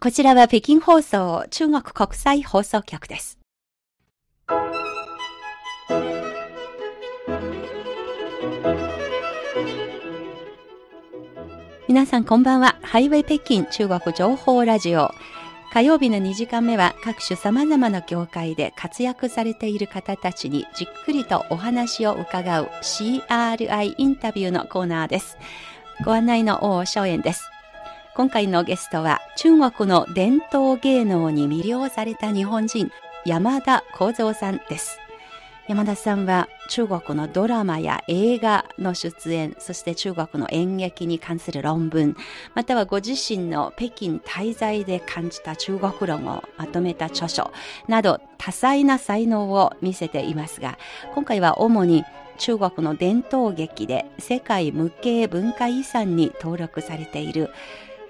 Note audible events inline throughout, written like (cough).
こちらは北京放送中国国際放送局です。皆さんこんばんは。ハイウェイ北京中国情報ラジオ。火曜日の2時間目は各種様々な業界で活躍されている方たちにじっくりとお話を伺う CRI インタビューのコーナーです。ご案内の王正円です。今回のゲストは中国の伝統芸能に魅了された日本人山田幸三さんです。山田さんは中国のドラマや映画の出演、そして中国の演劇に関する論文、またはご自身の北京滞在で感じた中国論をまとめた著書など多彩な才能を見せていますが、今回は主に中国の伝統劇で世界無形文化遺産に登録されている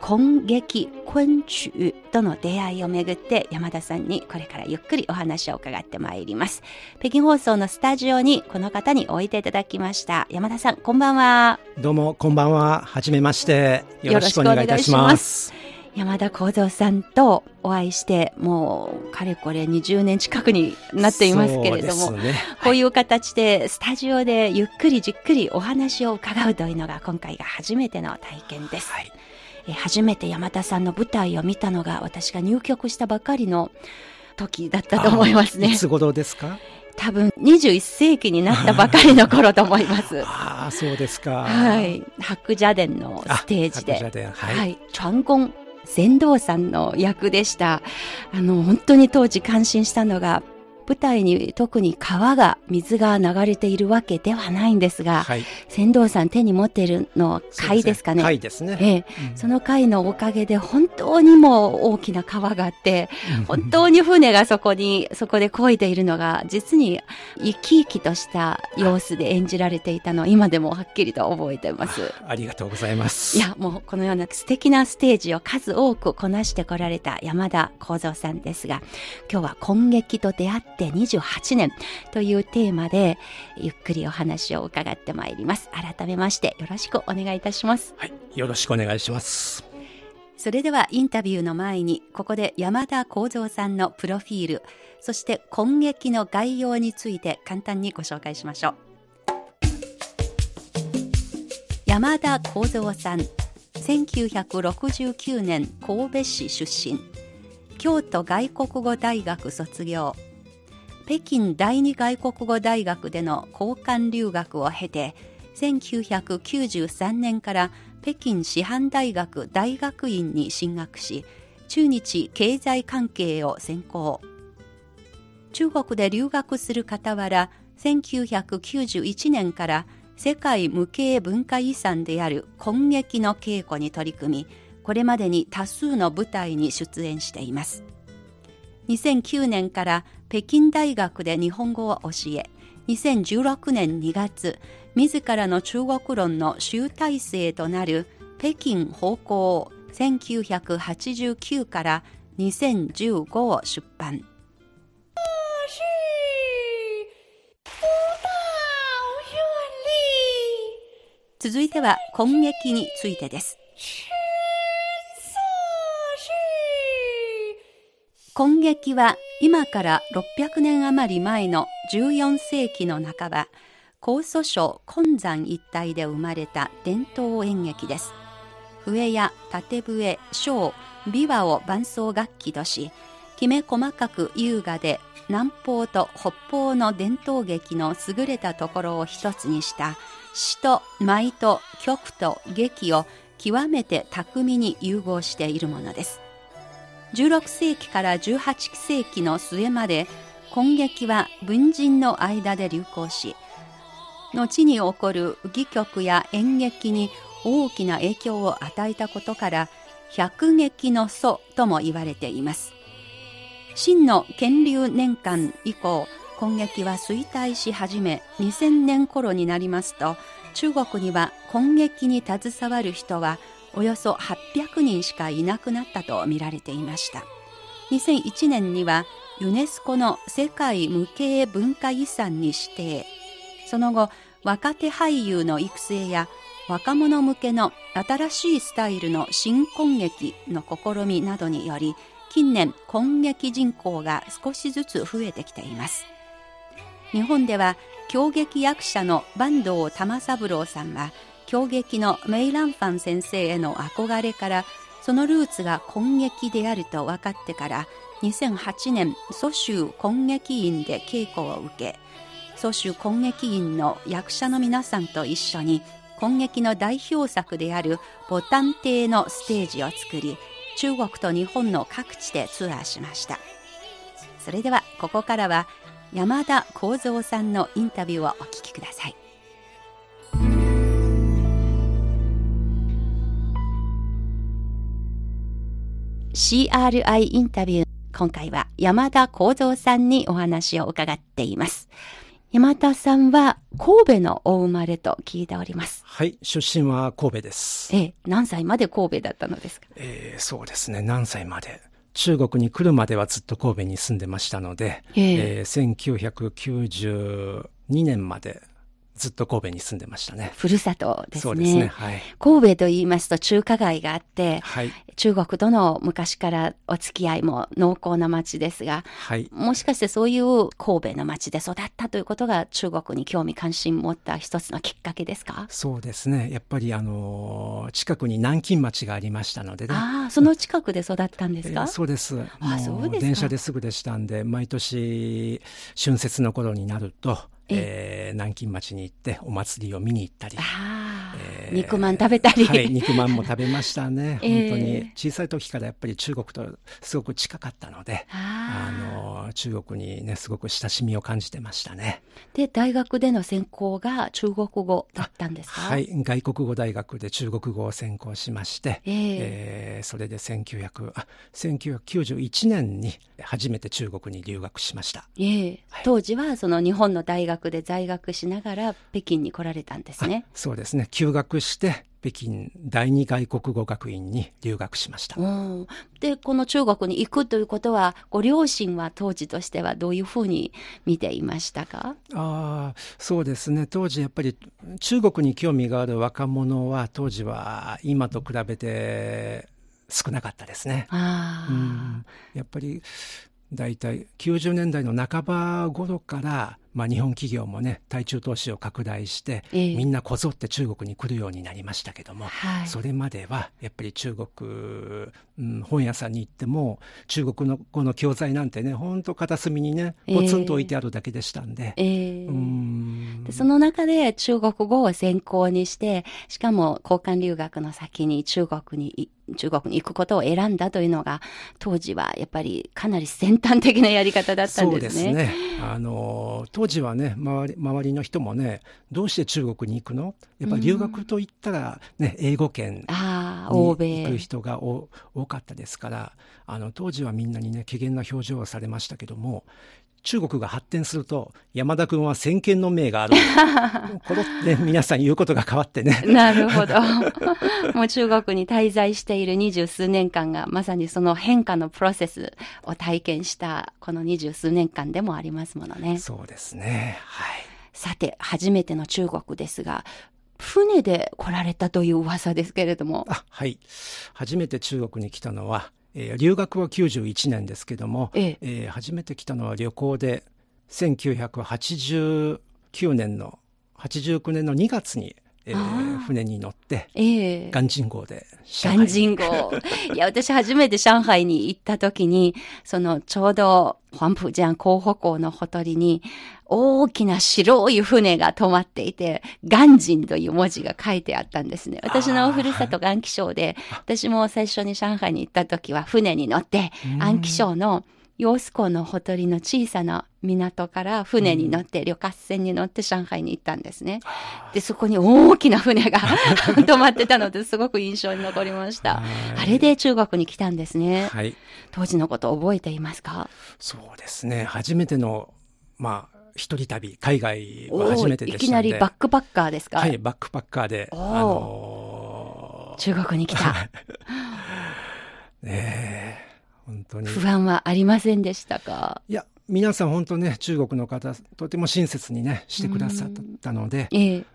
根劇昆虫との出会いをめぐって山田さんにこれからゆっくりお話を伺ってまいります。北京放送のスタジオにこの方においていただきました。山田さん、こんばんは。どうも、こんばんは。はじめまして。よろしくお願いいたします。山田幸三さんとお会いして、もう、かれこれ20年近くになっていますけれども、ね、こういう形でスタジオでゆっくりじっくりお話を伺うというのが今回が初めての体験です。はいえ初めて山田さんの舞台を見たのが私が入局したばかりの時だったと思いますねい。つ頃ですか？多分21世紀になったばかりの頃と思います。(laughs) ああ、そうですか。はい。白蛇伝のステージで。あ白蛇伝はいはい。長言船頭さんの役でした。あの、本当に当時感心したのが、舞台に特に川が、水が流れているわけではないんですが、はい。船頭さん手に持っているの貝ですかね？貝ですね。ええ、その貝のおかげで本当にも大きな川があって、本当に船がそこに、そこで漕いでいるのが、実に生き生きとした様子で演じられていたのを今でもはっきりと覚えています。ありがとうございます。いや、もうこのような素敵なステージを数多くこなしてこられた山田幸三さんですが、今日は今劇と出会って28年というテーマで、ゆっくりお話を伺ってまいります。改めましてよろしくお願いいたします。はい。よろしくお願いします。それではインタビューの前に、ここで山田幸三さんのプロフィール、そして今劇の概要について簡単にご紹介しましょう。山田幸三さん、1969年神戸市出身、京都外国語大学卒業、北京第二外国語大学での交換留学を経て、1993年から北京師範大学大学院に進学し、中日経済関係を専攻。中国で留学する傍ら、1991年から世界無形文化遺産である今劇の稽古に取り組み、これまでに多数の舞台に出演しています。2009年から北京大学で日本語を教え、2016年2月、自らの中国論の集大成となる北京方向1989から2015を出版。続いては今劇についてです。今劇は今から600年余り前の14世紀の半ば、江蘇省昆山一帯で生まれた伝統演劇です。笛や縦笛、小、琵琶を伴奏楽器とし、きめ細かく優雅で南方と北方の伝統劇の優れたところを一つにした詩と舞と曲と劇を極めて巧みに融合しているものです。16世紀から18世紀の末まで今劇は文人の間で流行し、後に起こる戯曲や演劇に大きな影響を与えたことから、百劇の祖とも言われています。秦の建立年間以降、今劇は衰退し始め、2000年頃になりますと、中国には今劇に携わる人はおよそ800人しかいなくなったと見られていました。2001年にはユネスコの世界無形文化遺産に指定。その後、若手俳優の育成や若者向けの新しいスタイルの新婚劇の試みなどにより近年婚劇人口が少しずつ増えてきています日本では狂劇役者の坂東玉三郎さんは狂劇のメイランファン先生への憧れからそのルーツが婚劇であると分かってから2008年蘇州婚劇院で稽古を受け蘇州婚劇院の役者の皆さんと一緒に婚劇の代表作であるボタン亭のステージを作り中国と日本の各地でツアーしました。それではここからは山田幸三さんのインタビューをお聞きください。CRI インタビュー今回は山田幸三さんにお話を伺っています山田さんは神戸のお生まれと聞いております。はい、出身は神戸です。ええ、何歳まで神戸だったのですか？ええ、そうですね、何歳まで。中国に来るまではずっと神戸に住んでましたので、えええー、1992年までずっと神戸に住んでましたね。ふるさとですね。そうですね。はい。神戸と言いますと中華街があって、はい、中国との昔からお付き合いも濃厚な街ですが、はい、もしかしてそういう神戸の街で育ったということが中国に興味関心持った一つのきっかけですか？そうですね。やっぱりあの、近くに南京町がありましたのでね。ああ、その近くで育ったんですか、えー、そうです。あそうです電車ですぐでしたんで、毎年春節の頃になると、えー、南京町に行ってお祭りを見に行ったり、えー、肉まん食べたり、はい、肉まんも食べましたね、(laughs) 本当に。小さい時からやっぱり中国とすごく近かったのであの中国にねすごく親しみを感じてましたね。で大学での専攻が中国語だったんですか？はい外国語大学で中国語を専攻しまして、えー、えー、それで1900あ1991年に初めて中国に留学しました、えー、はい、当時はその日本の大学学で在学しながら北京に来られたんですね。そうですね。休学して北京第二外国語学院に留学しました。で、この中国に行くということは、ご両親は当時としてはどういうふうに見ていましたか？あそうですね。当時やっぱり中国に興味がある若者は当時は今と比べて少なかったですね。うん、やっぱり大体90年代の半ば頃から、まあ、日本企業もね対中投資を拡大して、えー、みんなこぞって中国に来るようになりましたけども、はい、それまではやっぱり中国、うん、本屋さんに行っても中国の語の教材なんてね本当片隅にねポツンと置いてあるだけでしたんで,、えー、うん。でその中で中国語を専攻にしてしかも交換留学の先に中国に中国に行くことを選んだというのが当時はやっぱりかなり先端的なやり方だったんですね。そうですね。あの当時はね周り周りの人もねどうして中国に行くの？やっぱり留学といったらね、うん、英語圏に行く人が多かったですからあの当時はみんなにね機嫌な表情をされましたけども中国が発展すると山田君は先見の明がある。(laughs) このって皆さん言うことが変わってね。なるほど。(laughs) もう中国に滞在している二十数年間がまさにその変化のプロセスを体験したこの二十数年間でもありますものね。そうですね。はい。さて初めての中国ですが船で来られたという噂ですけれども。はい。初めて中国に来たのはえー、留学は91年ですけども、ええ。えー、初めて来たのは旅行で1989年の89年の2月にえー、船に乗って、ええ。ー、鑑真号で鑑真号。(laughs) いや、私初めて上海に行った時に、そのちょうど、黄浦江候補港のほとりに、大きな白い船が止まっていて、鑑真という文字が書いてあったんですね。私のふるさと安徽省で、私も最初に上海に行った時は船に乗って、安徽省の揚子港のほとりの小さな港から船に乗って、旅客船に乗って上海に行ったんですね。で、そこに大きな船が (laughs) 止まってたのですごく印象に残りました。あれで中国に来たんですね。はい。当時のこと覚えていますか？そうですね。初めての、まあ、一人旅、海外は初めてでしたいきなりバックパッカーですか？はい、バックパッカーで、あのー、中国に来た。ねえ。本当に。不安はありませんでしたか？いや、皆さん本当ね中国の方とても親切にねしてくださったので、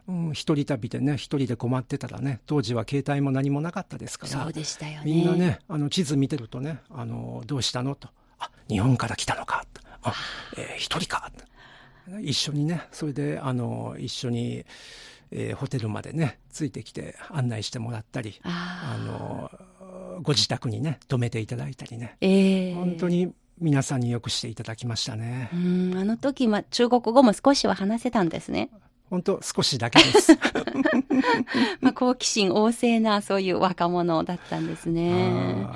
うん、うん、一人旅でね一人で困ってたらね当時は携帯も何もなかったですからそうでしたよ、ね、みんなねあの地図見てるとねあのどうしたの？とあ日本から来たのか？あ、えー、一人か？一緒にねそれであの一緒に、えー、ホテルまでねついてきて案内してもらったりあのご自宅にね泊めていただいたりね、えー、本当に皆さんによくしていただきましたね。うん、あの時、ま、中国語も少しは話せたんですね。本当少しだけです。(laughs) まあ、好奇心旺盛なそういう若者だったんですね。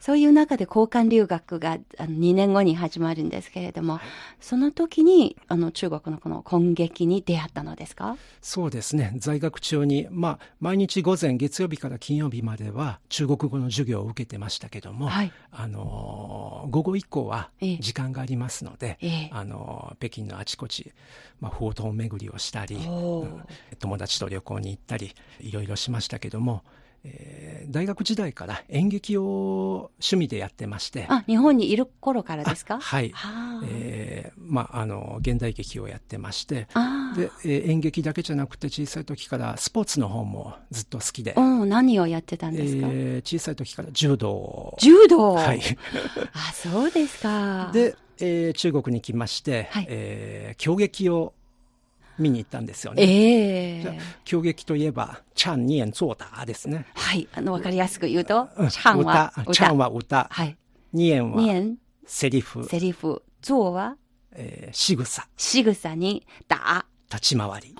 そういう中で交換留学があの2年後に始まるんですけれども、その時にあの中国のこの根劇に出会ったのですか？そうですね。在学中に、まあ、毎日午前月曜日から金曜日までは中国語の授業を受けてましたけども、はい、あの午後以降は時間がありますので、ええ、あの北京のあちこち、まあ、宝刀巡りをしたり、友達と旅行に行ったりいろいろしましたけどもえー、大学時代から演劇を趣味でやってまして。あ日本にいる頃からですか？はい。えー、まああの現代劇をやってまして。で、えー、演劇だけじゃなくて小さい時からスポーツの方もずっと好きで。何をやってたんですか、えー、小さい時から柔道柔道？はい。(laughs) あそうですか。で、えー、中国に来まして、はい、えー、狂劇を見に行ったんですよね。ええー、狂劇といえば、チャンニエンゾータですね。はい。あの、わかりやすく言うと、チャンは歌。チャンは歌。はい。ニエンはセリフ。セリフ。ゾーは？えー、仕草。仕草に、だ。立ち回り。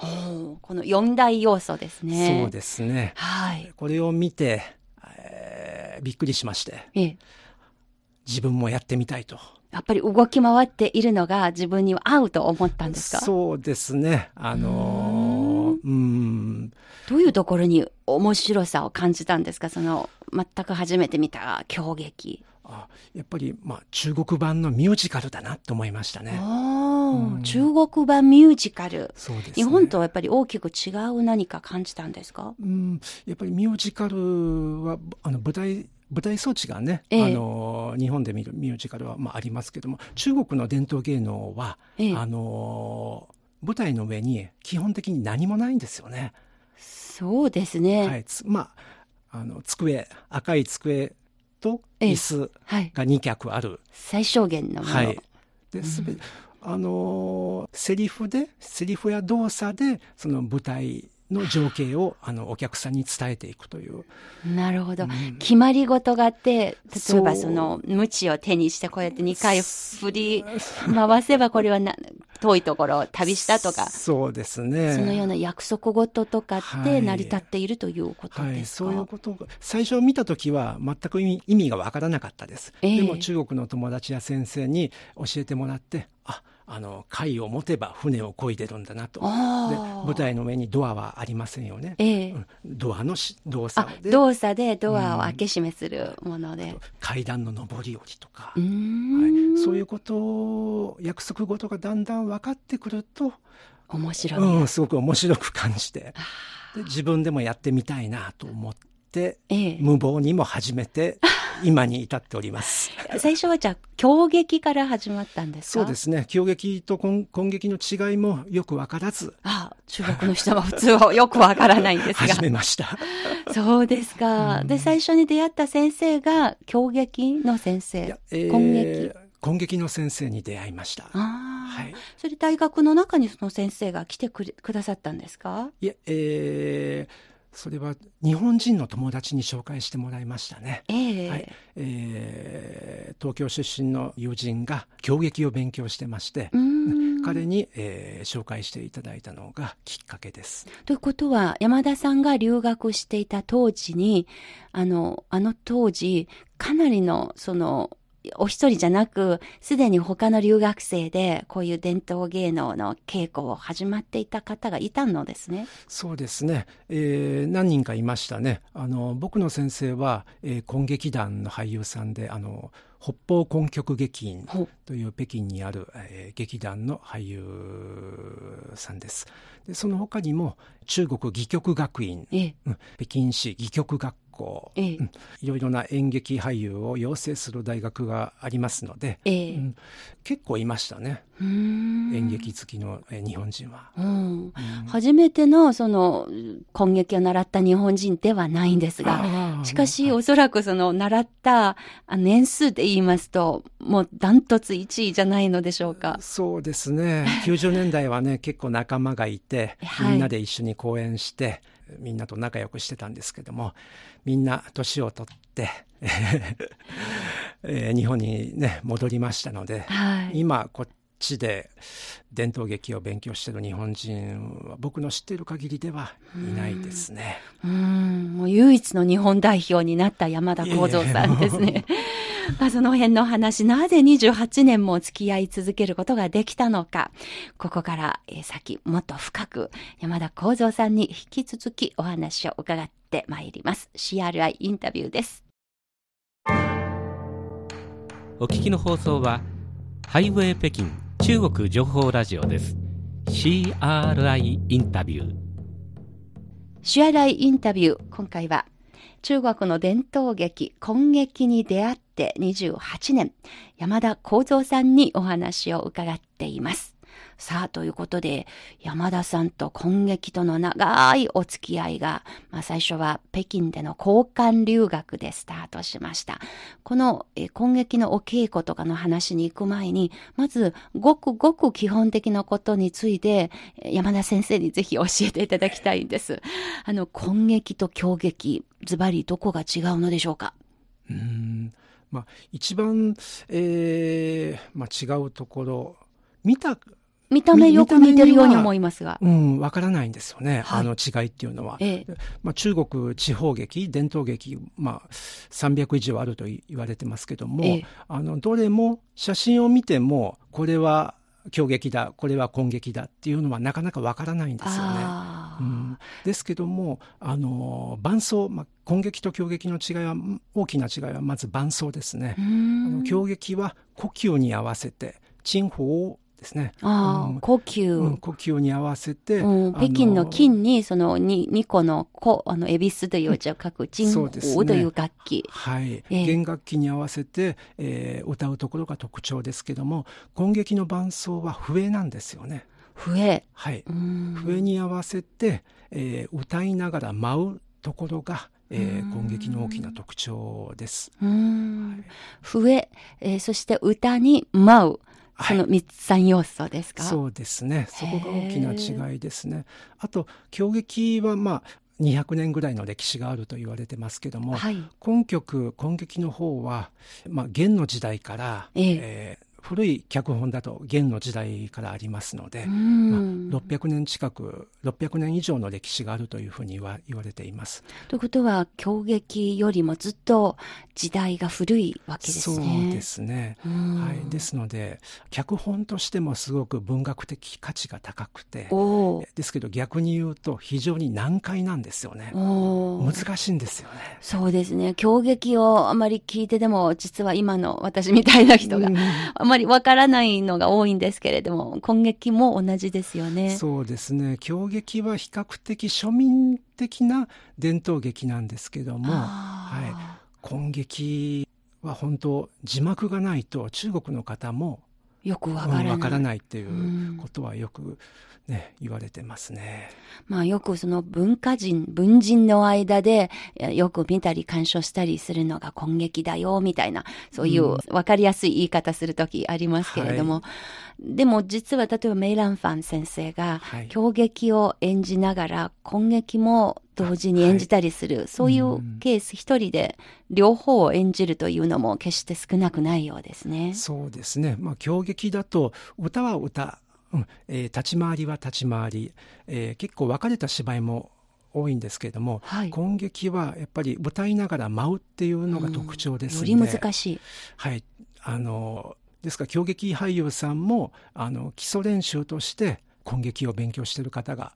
この四大要素ですね。そうですね。はい。これを見て、えー、びっくりしまして。ええ。自分もやってみたいと。やっぱり動き回っているのが自分には合うと思ったんですか？そうですね。あのー、うん。どういうところに面白さを感じたんですか？その、全く初めて見た狂劇。あやっぱり、まあ、中国版のミュージカルだなと思いましたね。うん、中国版ミュージカル。そうです、ね、日本とはやっぱり大きく違う何か感じたんですか？うん、やっぱりミュージカルは、あの、舞台、舞台装置がね、ええ、あの日本で見るミュージカルは、まあ、ありますけども中国の伝統芸能は、え、あの舞台の上に基本的に何もないんですよね。そうですね、はい、まああの机赤い机と椅子が2脚ある、はい、最小限のもの。はい。でべ、うん、あのセリフでセリフや動作でその舞台の情景をあのお客さんに伝えていくという。なるほど。うん、決まり事があって、例えばその、鞭を手にしてこうやって2回振り (laughs) 回せばこれはな遠いところを旅したとか。そうですね。そのような約束事とかって成り立っているということですか、はいはい、そういうこと最初見た時は全く意味がわからなかったです。えー、でも中国の友達や先生に教えてもらって、あ、あの貝を持てば船を漕いでるんだなと。で舞台の上にドアはありませんよね、ええ、ドアの動作で。動作でドアを開け閉めするもので、うん、階段の上り下りとか、はい、そういうことを約束事がだんだん分かってくると面白い、うん、すごく面白く感じて。で自分でもやってみたいなと思って、ええ、無謀にも始めて (laughs) 今に至っております。最初はじゃあ、狂劇から始まったんですか？そうですね。狂劇と根劇の違いもよくわからず。ああ、中国の人は普通はよくわからないんですが。始めました。そうですか。で、最初に出会った先生が狂劇の先生。えー、根劇。根劇の先生に出会いました。はい。それ大学の中にその先生が来てくれくださったんですか？いえ、えー、それは日本人の友達に紹介してもらいましたね。えー、はいえー、東京出身の友人が狂劇を勉強してまして彼に、えー、紹介していただいたのがきっかけです。ということは山田さんが留学していた当時にあのあの当時かなりのそのお一人じゃなく、すでに他の留学生で、こういう伝統芸能の稽古を始まっていた方がいたのですね。そうですね。えー、何人かいましたね。あの、僕の先生は、えー、根劇団の俳優さんで、あの、北方根曲劇院という北京にある、えー、劇団の俳優さんです。でその他にも中国戯曲学院、ええ、北京市戯曲学校、ええ。うん、いろいろな演劇俳優を養成する大学がありますので、ええ。うん、結構いましたね。演劇好きの日本人は、うん、初めてのその根劇を習った日本人ではないんですがしかしおそらくその習った年数で言いますともうダントツ1位じゃないのでしょうか。そうですね。90年代はね結構仲間がいて、みんなで一緒に公演してみんなと仲良くしてたんですけどもみんな年を取って (laughs) えー、日本にね戻りましたので、はい、今こっちで伝統劇を勉強してる日本人は僕の知っている限りではいないですね。うんもう唯一の日本代表になった山田幸三さんですね。(laughs) まあその辺の話、なぜ28年も付き合い続けることができたのか、ここから先もっと深く山田幸三さんに引き続きお話を伺ってまいります。CRI インタビューです。お聞きの放送はハイウェイ北京中国情報ラジオです。CRI インタビュー CRI インタビュー今回は中国の伝統劇今劇に出会って28年山田幸三さんにお話を伺っています。さあ、ということで、山田さんと今劇との長いお付き合いが、まあ、最初は北京での交換留学でスタートしました。このえ今劇のお稽古とかの話に行く前に、まず、ごくごく基本的なことについて、山田先生にぜひ教えていただきたいんです。あの、今劇と狂劇、ズバリどこが違うのでしょうか？うんまあ、一番、えーまあ、違うところ見た見た目よく似てるように思いますが。うん、わからないんですよね。はい、あの違いっていうのは。ええ、まあ、中国地方劇、伝統劇、まあ、300以上あると言われてますけども、え、あの、どれも写真を見ても、これは狂劇だ、これは根劇だっていうのはなかなかわからないんですよね。うん、ですけども、あの、伴奏、まあ、根劇と狂劇の違いは、大きな違いはまず伴奏ですね。あの狂劇は呼吸に合わせて、鎮法をですね。ああ、呼吸、うん、呼吸に合わせて。うん、北京の金に、その2、2個の、こあの、恵比寿という字を書く、金法という楽器。はい、えー、弦楽器に合わせて、えー、歌うところが特徴ですけども、今劇の伴奏は笛なんですよね。笛はい。笛に合わせて、えー、歌いながら舞うところが、えー、今劇の大きな特徴です。はい、笛、えー、そして歌に舞う。その三つ三要素ですか、そうですね。そこが大きな違いですね。あと、狂劇はまあ、200年ぐらいの歴史があると言われてますけども、はい、今曲今劇の方は、まあ、元の時代から、ええ。えー古い脚本だと元の時代からありますので、まあ、600年近く600年以上の歴史があるというふうに言わ言われています。ということは狂劇よりもずっと時代が古いわけですね。そうですね。はい、ですので脚本としてもすごく文学的価値が高くてですけど逆に言うと非常に難解なんですよね。難しいんですよね。そうですね。狂劇をあまり聞いてでも実は今の私みたいな人が、あ (laughs) まりわからないのが多いんですけれども、今劇も同じですよね。そうですね。狂劇は比較的庶民的な伝統劇なんですけども、はい。今劇は本当字幕がないと中国の方もよくわからない,、からないっていうことはよくね、言われてますね。まあよくその文化人、文人の間でよく見たり鑑賞したりするのが今劇だよみたいな、そういうわかりやすい言い方するときありますけれども、はい、でも実は例えばメイランファン先生が狂劇を演じながら今劇も同時に演じたりする、はい、そういうケース一人で両方を演じるというのも決して少なくないようですね。そうですね。まあ狂劇だと歌は歌、うんえー、立ち回りは立ち回り、えー、結構分かれた芝居も多いんですけれども、はい、今劇はやっぱり歌いながら舞うっていうのが特徴ですので、うん、より難しい。はい。あの、ですから狂劇俳優さんも、あの、基礎練習として今劇を勉強している方が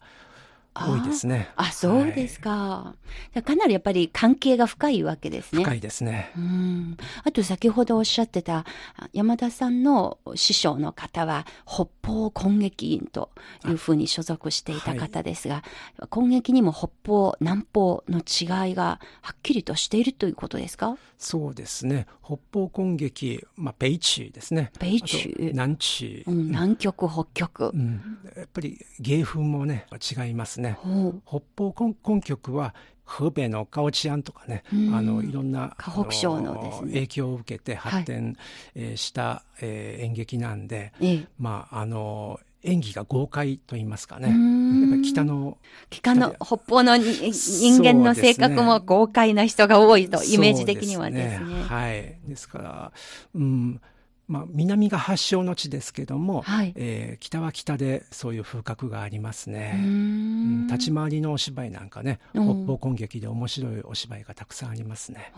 多いですね。あ、そうですか。はい、かなりやっぱり関係が深いわけですね。深いですね。うん。あと先ほどおっしゃってた山田さんの師匠の方は北方攻撃員というふうに所属していた方ですが、はい、攻撃にも北方、南方の違いがはっきりとしているということですか？そうですね。北方攻撃、まあ、北地ですね。北地。南地、うん、南極、北極、うん。やっぱり芸風もね、違いますね。北方根曲は河北の高知庵とかね、あのいろんな河北省のです、ね、影響を受けて発展、はした、えー、演劇なんで、ええ、まああの演技が豪快と言いますかね。やっぱり北の。北の、北方の人間の性格も豪快な人が多いと、イメージ的にはですね。すね。はい。ですから、うん、まあ、南が発祥の地ですけども、はい、えー、北は北でそういう風格がありますね。うん、立ち回りのお芝居なんかね、北方根劇で面白いお芝居がたくさんありますね。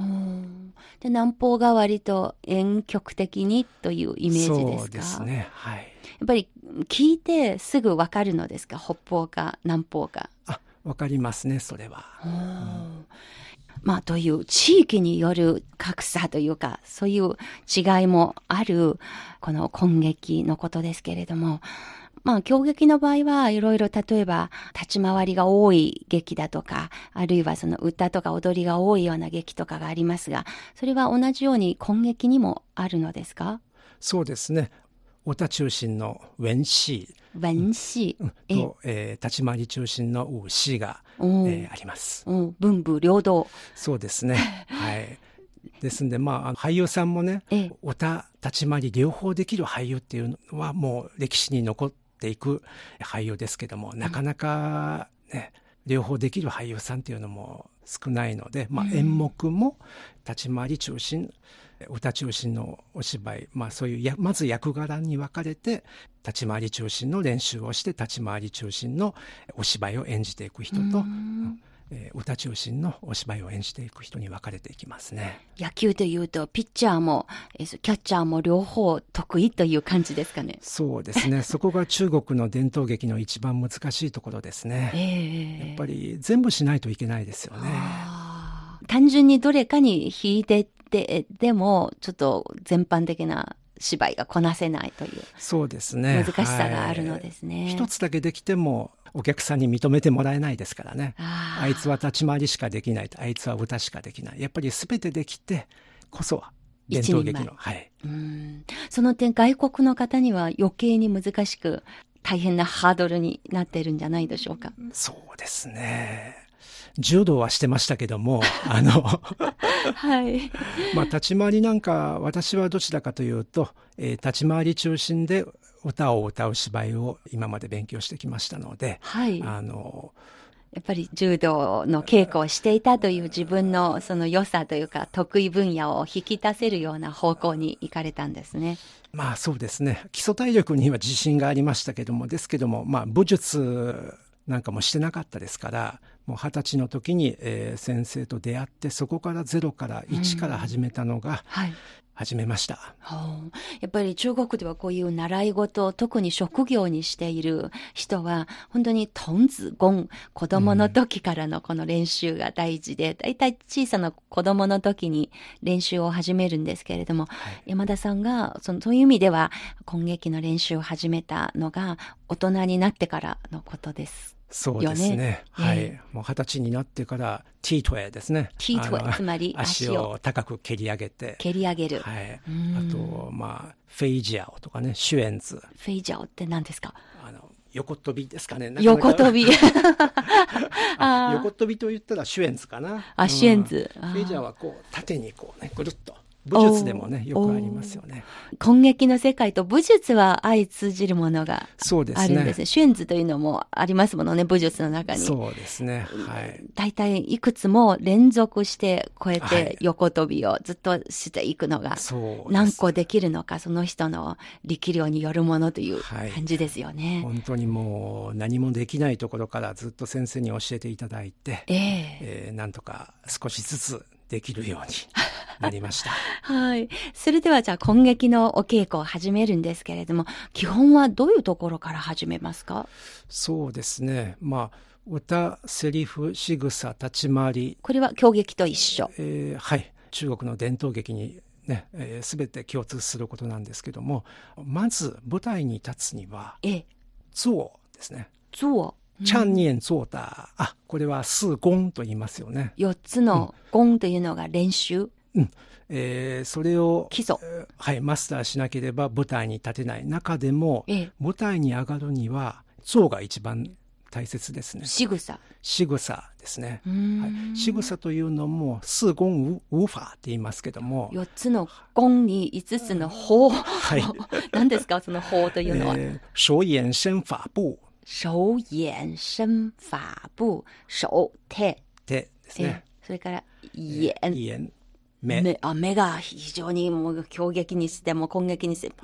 で南方が割と遠曲的にというイメージですか？そうですね。はい。やっぱり聞いてすぐわかるのですか？北方か南方か。あ、わかりますね、それは。うんまあ、という地域による格差というか、そういう違いもある、この根劇のことですけれども、まあ、狂劇の場合はいろいろ例えば立ち回りが多い劇だとか、あるいはその歌とか踊りが多いような劇とかがありますが、それは同じように根劇にもあるのですか？そうですね。歌中心の文詩。文詩。と、えー、立ち回り中心の詩が、えー、あります。文武両道。そうですね。(laughs) はい。ですんで、まあ、俳優さんもね、歌、立ち回り両方できる俳優っていうのはもう歴史に残っていく俳優ですけども、なかなかね、両方できる俳優さんっていうのも少ないので、まあ、演目も立ち回り中心、歌中心のお芝居、まあそういうや、まず役柄に分かれて、立ち回り中心の練習をして、立ち回り中心のお芝居を演じていく人と、えー、歌中心のお芝居を演じていく人に分かれていきますね。野球でいうと、ピッチャーも、えー、キャッチャーも両方得意という感じですかね。そうですね。(laughs) そこが中国の伝統劇の一番難しいところですね。えー、やっぱり全部しないといけないですよね。単純にどれかに引いてで、でも、ちょっと全般的な芝居がこなせないという。そうですね。難しさがあるのですね。一、つだけできても、お客さんに認めてもらえないですからね。ああいつは立ち回りしかできないあいつは歌しかできない。やっぱり全てできてこそは伝統劇の。はい。うんその点、外国の方には余計に難しく、大変なハードルになっているんじゃないでしょうか。そうですね。柔道はしてましたけども、(laughs) あのはい。まあ、立ち回りなんか、私はどちらかというと、えー、立ち回り中心で歌を歌う芝居を今まで勉強してきましたので、はい。あの、やっぱり柔道の稽古をしていたという自分のその良さというか得意分野を引き出せるような方向に行かれたんですね。まあそうですね。基礎体力には自信がありましたけども、ですけども、まあ武術なんかもしてなかったですから、もう二十歳の時に、えー、先生と出会ってそこからゼロから1から始めたのが、はい、始めました、やっぱり中国ではこういう習い事を特に職業にしている人は本当にトンズゴン子供の時からのこの練習が大事で、だいたい小さな子供の時に練習を始めるんですけれども、はい、山田さんがそのそういう意味では今劇の練習を始めたのが大人になってからのことです。そうですね。はい。もう二十歳になってから、ティートウェイですね。ティートウェイ、つまり足を高く蹴り上げて。蹴り上げる。はい。あと、まあ、フェイジャオとかね、シュエンズ。フェイジャオって何ですか？あの、横跳びですかね。横跳び。(laughs) (laughs) 横跳びと言ったらシュエンズかな。あ、シュエンズ。フェイジャオはこう、縦にこうね、ぐるっと。武術でもね、よくありますよね。根劇の世界と武術は相通じるものがあるんですね。ですねシュンズというのもありますものね、武術の中に。そうですね。はい。大体いくつも連続してこうやって横跳びをずっとしていくのが、何個できるのか、その人の力量によるものという感じですよね。はい、本当にもう何もできないところからずっと先生に教えていただいて、えー、えー、なんとか少しずつできるようになりました。(laughs) はい。それではじゃあ今劇のお稽古を始めるんですけれども、基本はどういうところから始めますか？そうですね。まあ、歌、セリフ、仕草、立ち回り。これは狂劇と一緒。えー、はい。中国の伝統劇にね、えー、全て共通することなんですけども、まず舞台に立つには、ええ、坐ですね。坐。チャンニエンゾータ。あ、これは数ンと言いますよね。四つのンというのが練習。うん。えー、それを基礎、はい、マスターしなければ舞台に立てない中でも、ええ、舞台に上がるには、像が一番大切ですね。仕草。仕草ですね。はい、仕草というのも、四言無法って言いますけども。四つの言に五つの法。はい。(laughs) 何ですか、その法というのは。えー、手眼身法部。手。眼身法部。手、手。手。ですね。それから、眼。眼。目あ目が非常にもう強撃にしても攻撃にしても、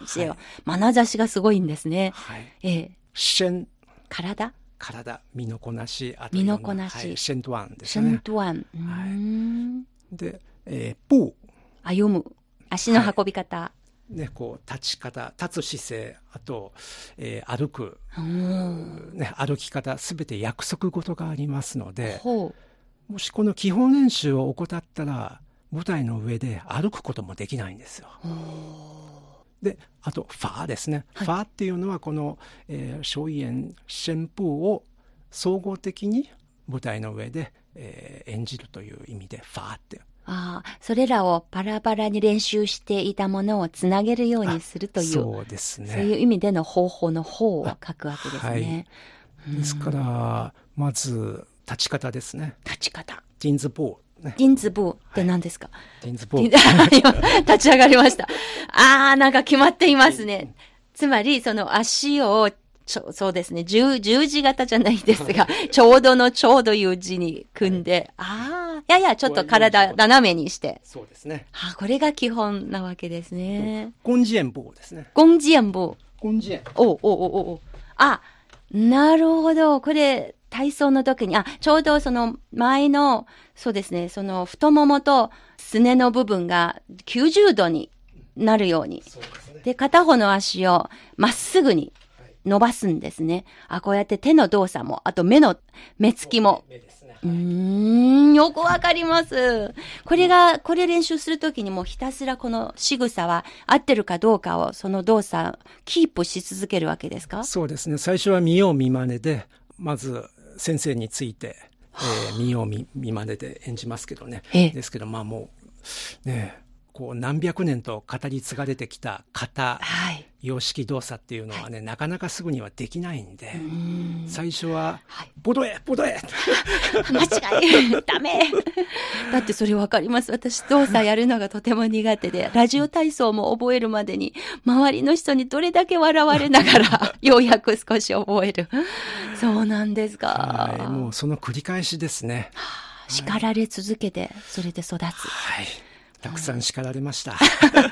はい、眼差しがすごいんですね。はい、ええ身体体身のこなしあと身のこなし、はい、シェントワンですね。シェントワン。はい、で、えー、步歩む足の運び方。はい、ね、こう立ち方立つ姿勢あと、えー、歩く、ね、歩き方すべて約束事がありますのでもしこの基本練習を怠ったら舞台の上で歩くこともできないんですよ。であとファーですね、はい、ファーっていうのはこの、えー、荘園旋風を総合的に舞台の上で、えー、演じるという意味でファーってああ、それらをパラパラに練習していたものをつなげるようにするという、そうですね。そういう意味での方法の方を書くわけですね。はい、ですから、まず、立ち方ですね。立ち方。ジンズボーディンズブーって何ですか、はい、ディンズブー。(laughs) 立ち上がりました。あー、なんか決まっていますね。つまり、その足を、ちょそうですね十、十字型じゃないですが、ちょうどのちょうどいう字に組んで、はい、ああ、ややちょっと体斜めにして。そうですね。あこれが基本なわけですね。ゴンジエンボーですね。ゴンジエンボー。ゴンジエン。おおおおおあ、なるほど。これ、体操の時に、あ、ちょうどその前の、そうですね、その太ももとすねの部分が90度になるように。で、ね、片方の足をまっすぐに伸ばすんですね。あ、こうやって手の動作も、あと目の、目つきも。うーん、よくわかります。これが、これ練習するときにもひたすらこの仕草は合ってるかどうかを、その動作、キープし続けるわけですか？そうですね。最初は見よう見まねで、まず先生について、えー、見よう見見まねで演じますけどね、ええ、ですけどまあもうねこう何百年と語り継がれてきた型、はい、様式動作っていうのはね、はい、なかなかすぐにはできないんで最初は「ボドエボドエ!」(laughs) 間違い。(laughs) ダメ。(laughs) だってそれ分かります。私動作やるのがとても苦手でラジオ体操も覚えるまでに周りの人にどれだけ笑われながらようやく少し覚える。そうなんですか、はい、もうその繰り返しですね、はあ、叱られ続けてそれで育つ。はいたくさん叱られました。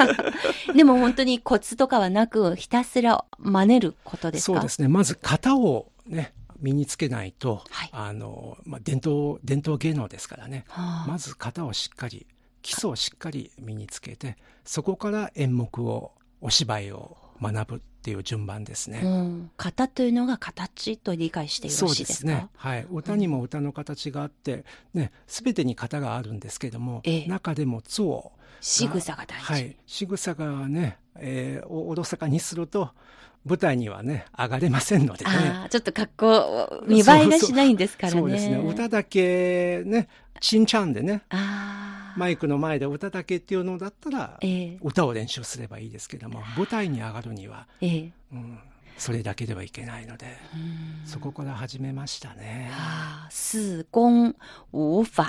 (laughs) でも本当にコツとかはなく、ひたすら真似ることですか？そうですね。まず型をね、身につけないと、はい、あの、まあ、伝統、伝統芸能ですからね。はあ、まず型をしっかり、基礎をしっかり身につけて、そこから演目を、お芝居を学ぶっていう順番ですね。うん、型というのが形と理解してよろしいですか？ね。はい。歌にも歌の形があって、ね、すべてに型があるんですけれども、ええ、中でも津を仕草が大事。はい。仕草がね、えー、おろそかにすると、舞台にはね、上がれませんのでね。あちょっと格好、見栄えがしないんですからね。そうですね。歌だけね、ちんちゃんでね。マイクの前で歌だけっていうのだったら、えー、歌を練習すればいいですけども、舞台に上がるには、えー、うん、それだけではいけないので、そこから始めましたね。四言無法。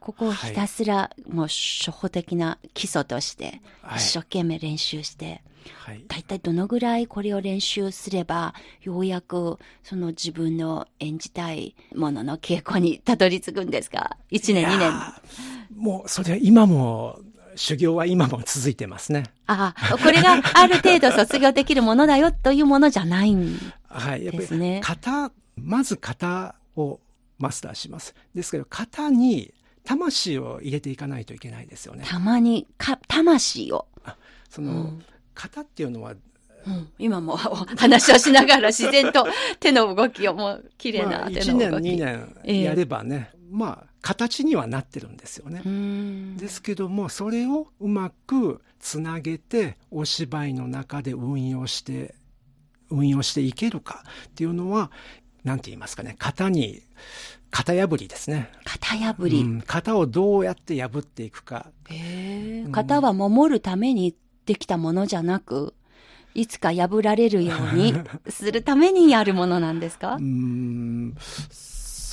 ここをひたすら、もう初歩的な基礎として、一生懸命練習して、はい、大体どのぐらいこれを練習すれば、ようやくその自分の演じたいものの稽古にたどり着くんですか ?1 年、2年。もう、それは今も、修行は今も続いてますね。ああ、これがある程度卒業できるものだよというものじゃないんですね。はい、やっぱり型、まず型をマスターします。ですけど、型に魂を入れていかないといけないですよね。たまに、か、魂を。その、うん、型っていうのは、うん、今も話をしながら自然と手の動きをもう綺麗な手の動き。まあ、1年、2年やればね、えー、まあ、形にはなってるんですよね。ですけども、それをうまくつなげて、お芝居の中で運用して、運用していけるかっていうのは、なんて言いますかね、型に、型破りですね。型破り、うん、型をどうやって破っていくか。へえ、型は守るためにできたものじゃなく、いつか破られるように (laughs) するためにやるものなんですか？うん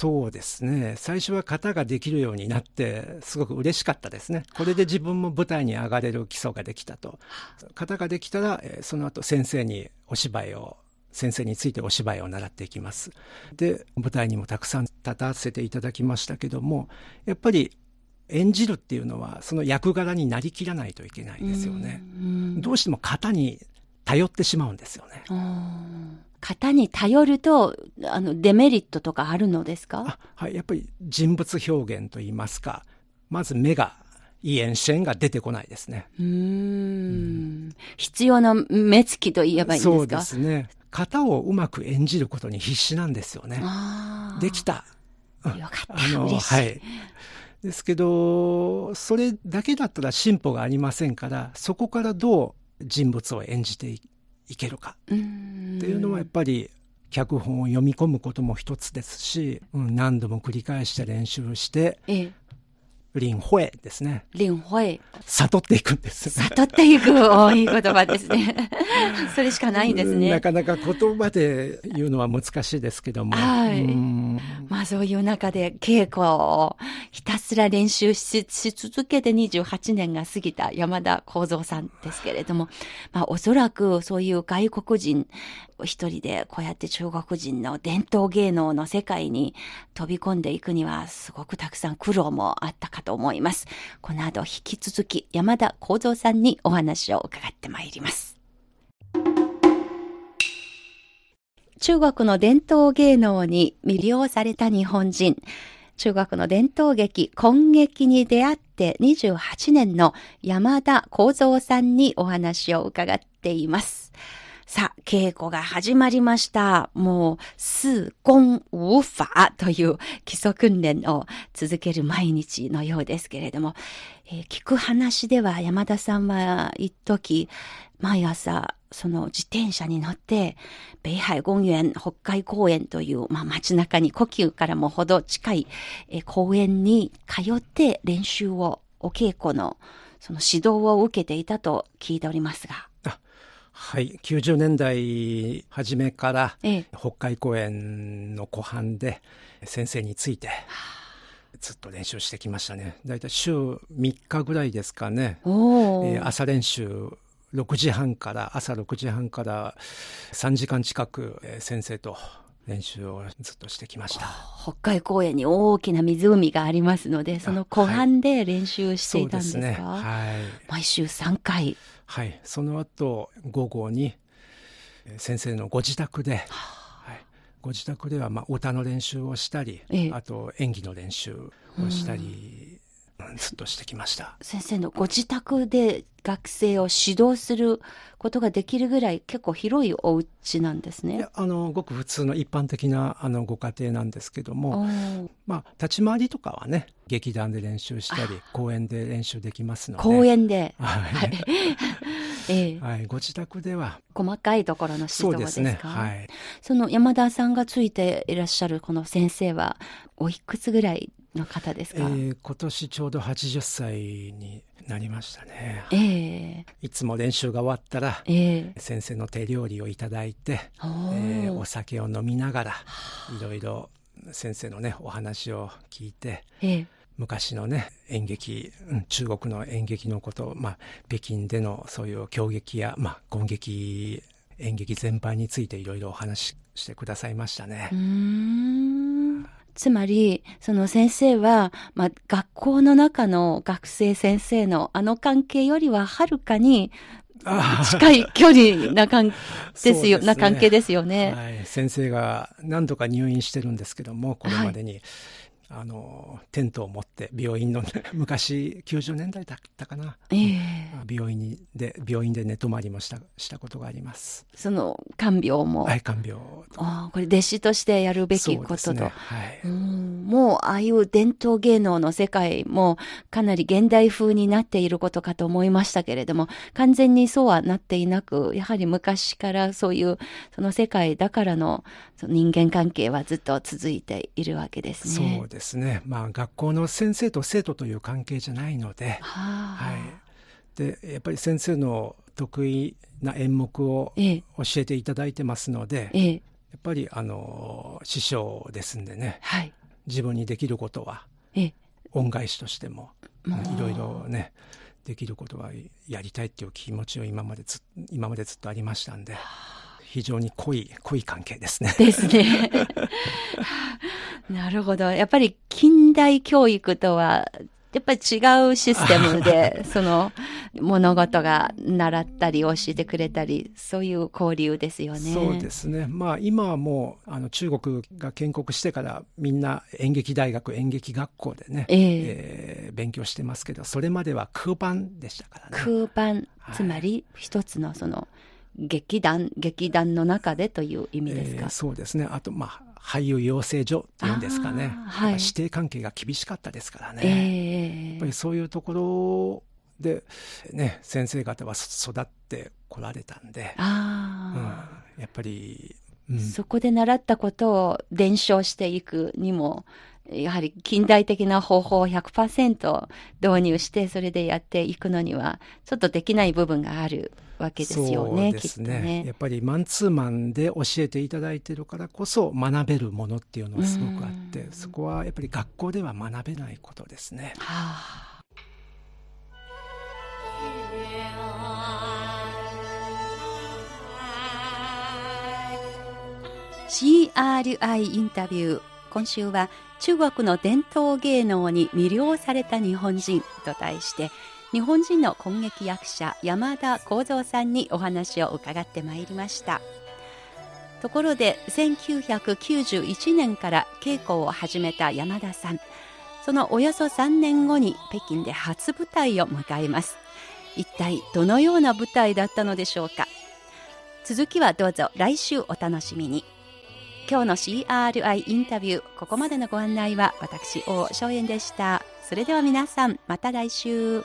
そうですね。最初は型ができるようになって、すごく嬉しかったですね。これで自分も舞台に上がれる基礎ができたと。型ができたら、その後先生にお芝居を先生についてお芝居を習っていきます。で、舞台にもたくさん立たせていただきましたけども、やっぱり演じるっていうのは、その役柄になりきらないといけないんですよね。どうしても型に頼ってしまうんですよね。型に頼ると、あの、デメリットとかあるのですか？はい、やっぱり人物表現といいますか、まず目がいい眼線が出てこないですね。うん。必要な目つきと言えばいいんですか？そうですね。型をうまく演じることに必死なんですよね。できた。よかった。あの、はい。ですけど、それだけだったら進歩がありませんから、そこからどう人物を演じていけるか。っていうのはやっぱり脚本を読み込むことも一つですし、うん、何度も繰り返して練習して、ええ、林慧ですね。林慧。悟っていくんです。悟っていく、おいい言葉ですね。(laughs) それしかないんですね。なかなか言葉で言うのは難しいですけども。はい。まあそういう中で稽古をひたすら練習し続けて28年が過ぎた山田幸三さんですけれども、まあおそらくそういう外国人一人でこうやって中国人の伝統芸能の世界に飛び込んでいくにはすごくたくさん苦労もあったかと思います。この後引き続き山田幸三さんにお話を伺ってまいります。中国の伝統芸能に魅了された日本人。中国の伝統劇、今劇に出会って28年の山田幸三さんにお話を伺っています。さあ、稽古が始まりました。もう、四根無法という基礎訓練を続ける毎日のようですけれども、えー、聞く話では山田さんは一時、毎朝、その自転車に乗って、北海公園、北海公園という、まあ、街中に故宮からもほど近い、えー、公園に通って練習を、お稽古の、その指導を受けていたと聞いておりますが。はい、90年代初めから、北海公園の湖畔で先生について、ずっと練習してきましたね。だいたい週3日ぐらいですかね。えー、朝練習6時半から、朝6時半から3時間近く、えー、先生と練習をずっとしてきました。北海公園に大きな湖がありますので、その湖畔で練習していたんですか、はい、ねはい、毎週3回。はい、その後午後に先生のご自宅で、はい、ご自宅ではまあ歌の練習をしたり、ええ、あと演技の練習をしたり、うん、ずっとしてきました先生のご自宅で学生を指導することができるぐらい結構広いお家なんですね。あのごく普通の一般的なあのご家庭なんですけども、まあ立ち回りとかはね劇団で練習したり公園で練習できますので。公園で。はい。(laughs) ええ、はい、ご自宅では細かいところの指導ですか？そうですね。はい。その山田さんがついていらっしゃるこの先生はおいくつぐらいの方ですか？えー、今年ちょうど80歳になりましたね。えー、いつも練習が終わったら、えー、先生の手料理をいただいて、えー、お酒を飲みながらいろいろ先生のねお話を聞いて、えー、昔のね演劇、うん、中国の演劇のこと、まあ、北京でのそういう狂劇や、まあ、攻撃演劇全般についていろいろお話ししてくださいましたね。つまり、その先生は、まあ、学校の中の学生先生のあの関係よりははるかに近い距離な関ですよ、ね、な関係ですよね、はい。先生が何度か入院してるんですけども、これまでに。はいあのテントを持って病院の、ね、(laughs) 昔90年代だったかな、えー、病院にで病院で寝泊まりもしたしたことがあります。その看病も。はい看病あこれ弟子としてやるべきことと、ね、はい、うん。もうああいう伝統芸能の世界もかなり現代風になっていることかと思いましたけれども完全にそうはなっていなくやはり昔からそういうその世界だからのその人間関係はずっと続いているわけですね。そうですね。まあ学校の先生と生徒という関係じゃないので、はい。でやっぱり先生の得意な演目を教えていただいてますので、ええ、やっぱりあの師匠ですんでね、はい、自分にできることは、え、恩返しとしてもいろいろねできることはやりたいっていう気持ちを今までず今までずっとありましたんで。非常に濃い、濃い関係ですね。ですね。(laughs) なるほど。やっぱり近代教育とは、やっぱり違うシステムで、(laughs) その物事が習ったり教えてくれたり、そういう交流ですよね。そうですね。まあ今はもう、あの中国が建国してからみんな演劇大学、演劇学校でね、えー、えー、勉強してますけど、それまでは空班でしたからね。空班、つまり一つのその、劇団、劇団の中でという意味ですか、えー、そうですね。あと、まあ、俳優養成所っていうんですかね。はい、指定関係が厳しかったですからね。えー、やっぱりそういうところで、ね、先生方は育ってこられたんで、うん、やっぱり、うん、そこで習ったことを伝承していくにも、やはり近代的な方法を100%導入して、それでやっていくのには、ちょっとできない部分があるわけですよね、そうですね。ね。やっぱりマンツーマンで教えていただいてるからこそ学べるものっていうのはすごくあって、そこはやっぱり学校では学べないことですね。はあ。CRI インタビュー今週は中国の伝統芸能に魅了された日本人と題して日本人の根劇役者山田幸三さんにお話を伺ってまいりました。ところで1991年から稽古を始めた山田さん。そのおよそ3年後に北京で初舞台を迎えます。一体どのような舞台だったのでしょうか。続きはどうぞ来週お楽しみに。今日の CRI インタビュー、ここまでのご案内は私、王正円でした。それでは皆さん、また来週。